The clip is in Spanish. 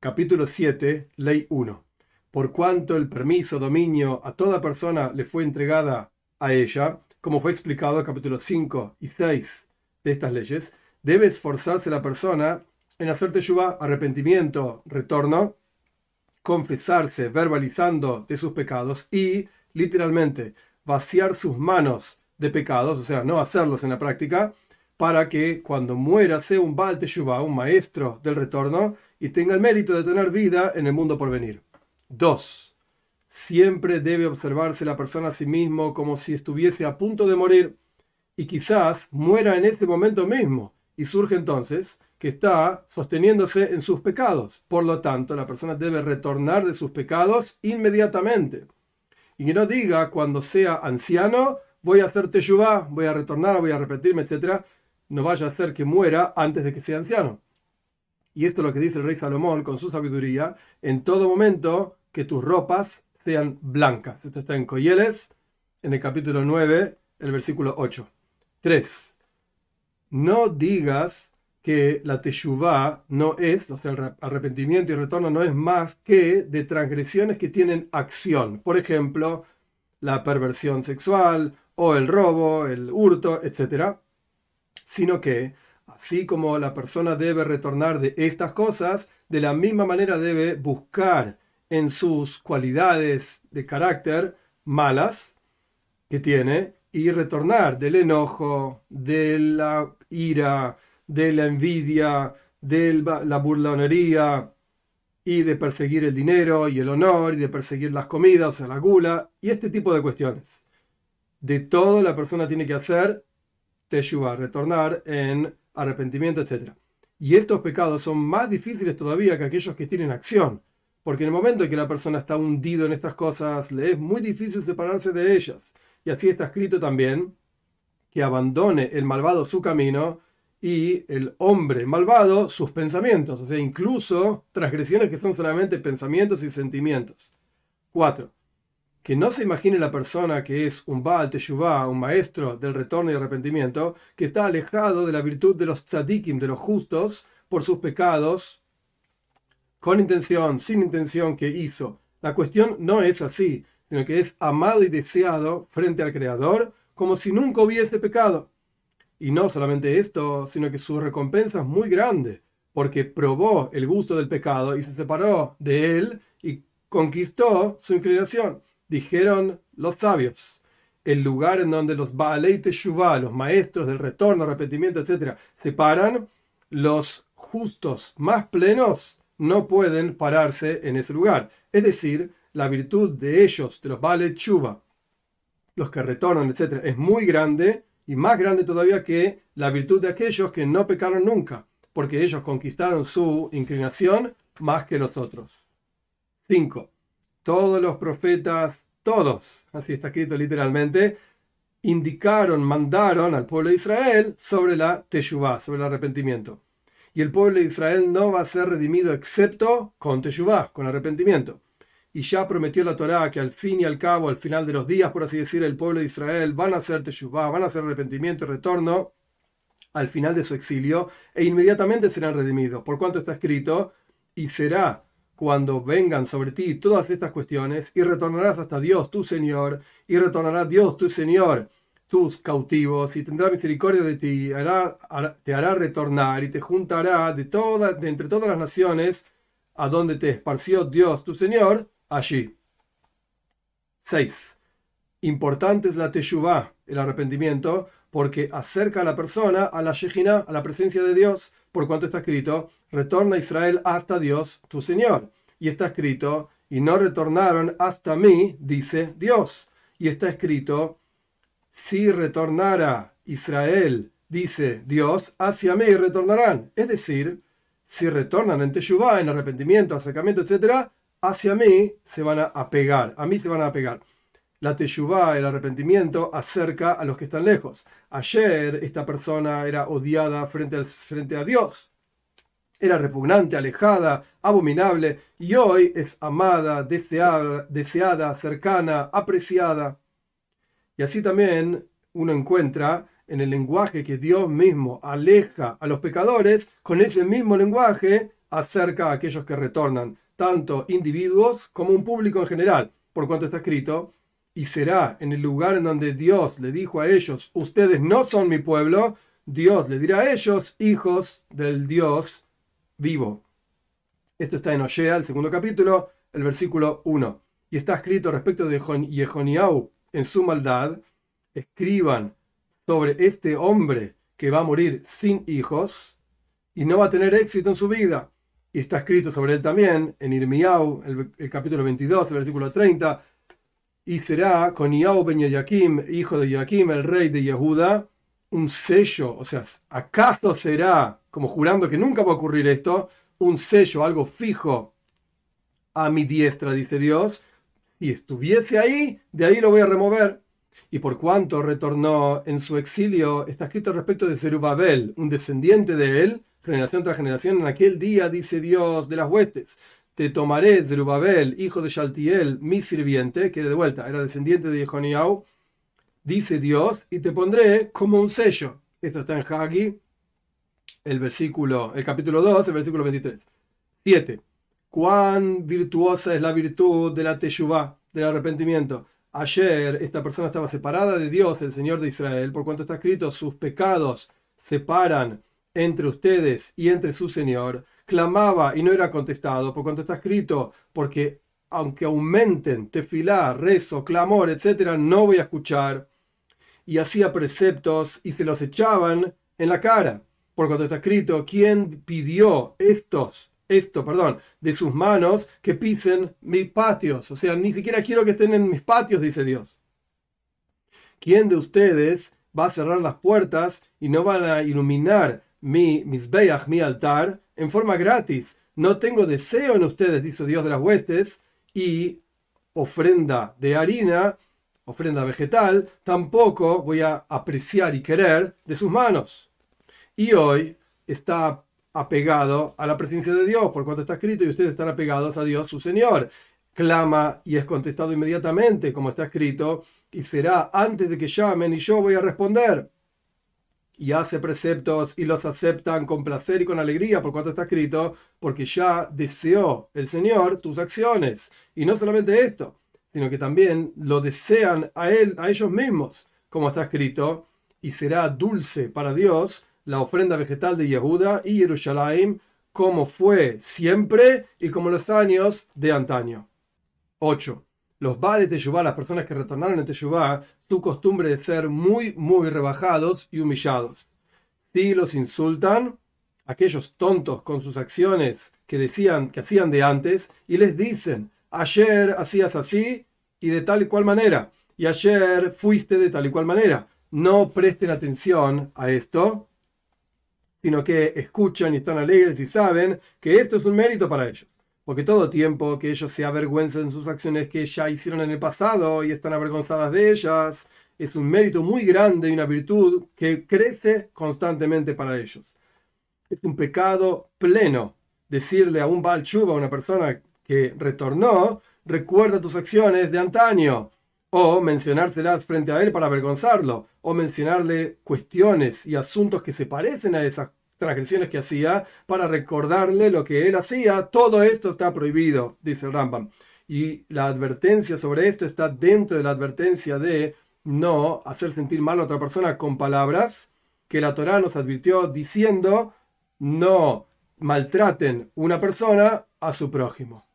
Capítulo 7, Ley 1. Por cuanto el permiso, dominio a toda persona le fue entregada a ella, como fue explicado en capítulos 5 y 6 de estas leyes, debe esforzarse la persona en hacer teshuvah, arrepentimiento, retorno, confesarse, verbalizando de sus pecados y, literalmente, vaciar sus manos de pecados, o sea, no hacerlos en la práctica, para que cuando muera sea un Baal Teshuvah, un maestro del retorno, y tenga el mérito de tener vida en el mundo por venir. 2. Siempre debe observarse la persona a sí mismo como si estuviese a punto de morir y quizás muera en este momento mismo. Y surge entonces que está sosteniéndose en sus pecados. Por lo tanto, la persona debe retornar de sus pecados inmediatamente. Y que no diga cuando sea anciano, voy a hacer teshuvah, voy a retornar, voy a repetirme, etc no vaya a hacer que muera antes de que sea anciano. Y esto es lo que dice el rey Salomón con su sabiduría, en todo momento que tus ropas sean blancas. Esto está en Coyeles, en el capítulo 9, el versículo 8. 3. No digas que la teshuvah no es, o sea, el arrepentimiento y retorno no es más que de transgresiones que tienen acción. Por ejemplo, la perversión sexual o el robo, el hurto, etc sino que, así como la persona debe retornar de estas cosas, de la misma manera debe buscar en sus cualidades de carácter malas que tiene y retornar del enojo, de la ira, de la envidia, de la burlonería y de perseguir el dinero y el honor y de perseguir las comidas, o sea, la gula y este tipo de cuestiones. De todo la persona tiene que hacer teshuva, retornar en arrepentimiento, etc. Y estos pecados son más difíciles todavía que aquellos que tienen acción, porque en el momento en que la persona está hundido en estas cosas, le es muy difícil separarse de ellas. Y así está escrito también que abandone el malvado su camino y el hombre malvado sus pensamientos, o sea, incluso transgresiones que son solamente pensamientos y sentimientos. 4 que no se imagine la persona que es un Baal Teshuvah, un maestro del retorno y arrepentimiento, que está alejado de la virtud de los tzadikim, de los justos, por sus pecados, con intención, sin intención que hizo. La cuestión no es así, sino que es amado y deseado frente al Creador, como si nunca hubiese pecado. Y no solamente esto, sino que su recompensa es muy grande, porque probó el gusto del pecado y se separó de él y conquistó su inclinación. Dijeron los sabios, el lugar en donde los Baalei Teshuvah, los maestros del retorno, arrepentimiento, etc., se paran, los justos más plenos no pueden pararse en ese lugar. Es decir, la virtud de ellos, de los Baalei Teshuvah, los que retornan, etc., es muy grande y más grande todavía que la virtud de aquellos que no pecaron nunca, porque ellos conquistaron su inclinación más que nosotros. 5 todos los profetas, todos, así está escrito literalmente, indicaron, mandaron al pueblo de Israel sobre la Teshuvah, sobre el arrepentimiento. Y el pueblo de Israel no va a ser redimido excepto con Teshuvah, con arrepentimiento. Y ya prometió la Torá que al fin y al cabo, al final de los días, por así decir, el pueblo de Israel van a hacer Teshuvah, van a hacer arrepentimiento y retorno al final de su exilio e inmediatamente serán redimidos, por cuanto está escrito, y será cuando vengan sobre ti todas estas cuestiones, y retornarás hasta Dios, tu Señor, y retornará Dios, tu Señor, tus cautivos, y tendrá misericordia de ti, hará, te hará retornar y te juntará de, de entre todas las naciones a donde te esparció Dios, tu Señor, allí. 6. Importante es la teshuvah, el arrepentimiento, porque acerca a la persona a la Shejina, a la presencia de Dios, por cuanto está escrito, retorna Israel hasta Dios, tu Señor. Y está escrito, y no retornaron hasta mí, dice Dios. Y está escrito, si retornara Israel, dice Dios, hacia mí retornarán. Es decir, si retornan en Teshuvah, en arrepentimiento, acercamiento, etc., hacia mí se van a apegar, a mí se van a apegar. La teshuvah, el arrepentimiento, acerca a los que están lejos. Ayer esta persona era odiada frente, frente a Dios. Era repugnante, alejada, abominable, y hoy es amada, deseada, deseada, cercana, apreciada. Y así también uno encuentra en el lenguaje que Dios mismo aleja a los pecadores, con ese mismo lenguaje acerca a aquellos que retornan, tanto individuos como un público en general, por cuanto está escrito, y será en el lugar en donde Dios le dijo a ellos, ustedes no son mi pueblo, Dios le dirá a ellos, hijos del Dios vivo. Esto está en Osea, el segundo capítulo, el versículo 1. Y está escrito respecto de Jehoniau en su maldad, escriban sobre este hombre que va a morir sin hijos y no va a tener éxito en su vida. Y está escrito sobre él también en Irmiau, el, capítulo 22, el versículo 30, y será con Iau ben Yaquim, hijo de Yaquim, el rey de Yehuda, un sello, o sea, ¿acaso será, como jurando que nunca va a ocurrir esto, un sello, algo fijo a mi diestra, dice Dios, y estuviese ahí, de ahí lo voy a remover. Y por cuanto retornó en su exilio, está escrito respecto de Zerubabel, un descendiente de él, generación tras generación, en aquel día, dice Dios de las huestes, te tomaré, Zerubabel, hijo de Shaltiel, mi sirviente, que de vuelta era descendiente de Jehoniau, dice Dios, y te pondré como un sello. Esto está en Hagi, el versículo, el capítulo 2, el versículo 23. 7 cuán virtuosa es la virtud de la teshuvah, del arrepentimiento. Ayer esta persona estaba separada de Dios, el Señor de Israel, por cuanto está escrito, sus pecados separan entre ustedes y entre su Señor. Clamaba y no era contestado, por cuanto está escrito, porque aunque aumenten tefilá, rezo, clamor, etc., no voy a escuchar. Y hacía preceptos y se los echaban en la cara, por cuanto está escrito, ¿quién pidió estos esto, perdón, de sus manos que pisen mis patios. O sea, ni siquiera quiero que estén en mis patios, dice Dios. ¿Quién de ustedes va a cerrar las puertas y no van a iluminar mi misbeach, mi altar, en forma gratis? No tengo deseo en ustedes, dice Dios de las huestes, y ofrenda de harina, ofrenda vegetal, tampoco voy a apreciar y querer de sus manos. Y hoy está apegado a la presencia de Dios, por cuanto está escrito, y ustedes están apegados a Dios su Señor. Clama y es contestado inmediatamente, como está escrito, y será antes de que llamen y yo voy a responder. Y hace preceptos y los aceptan con placer y con alegría, por cuanto está escrito, porque ya deseó el Señor tus acciones. Y no solamente esto, sino que también lo desean a él, a ellos mismos, como está escrito, y será dulce para Dios la ofrenda vegetal de Yehuda y Jerusalén, como fue siempre y como los años de antaño. 8. Los Baales de Teshuvah, las personas que retornaron en Teshuvah, su costumbre de ser muy, muy rebajados y humillados. Si los insultan, aquellos tontos con sus acciones que decían que hacían de antes, y les dicen, ayer hacías así y de tal y cual manera, y ayer fuiste de tal y cual manera. No presten atención a esto, sino que escuchan y están alegres y saben que esto es un mérito para ellos. Porque todo tiempo que ellos se avergüencen de sus acciones que ya hicieron en el pasado y están avergonzadas de ellas, es un mérito muy grande y una virtud que crece constantemente para ellos. Es un pecado pleno decirle a un Baal a una persona que retornó, recuerda tus acciones de antaño, o mencionárselas frente a él para avergonzarlo, o mencionarle cuestiones y asuntos que se parecen a esas transgresiones que hacía para recordarle lo que él hacía. Todo esto está prohibido, dice Rambam. Y la advertencia sobre esto está dentro de la advertencia de no hacer sentir mal a otra persona con palabras que la Torá nos advirtió diciendo no maltraten una persona a su prójimo.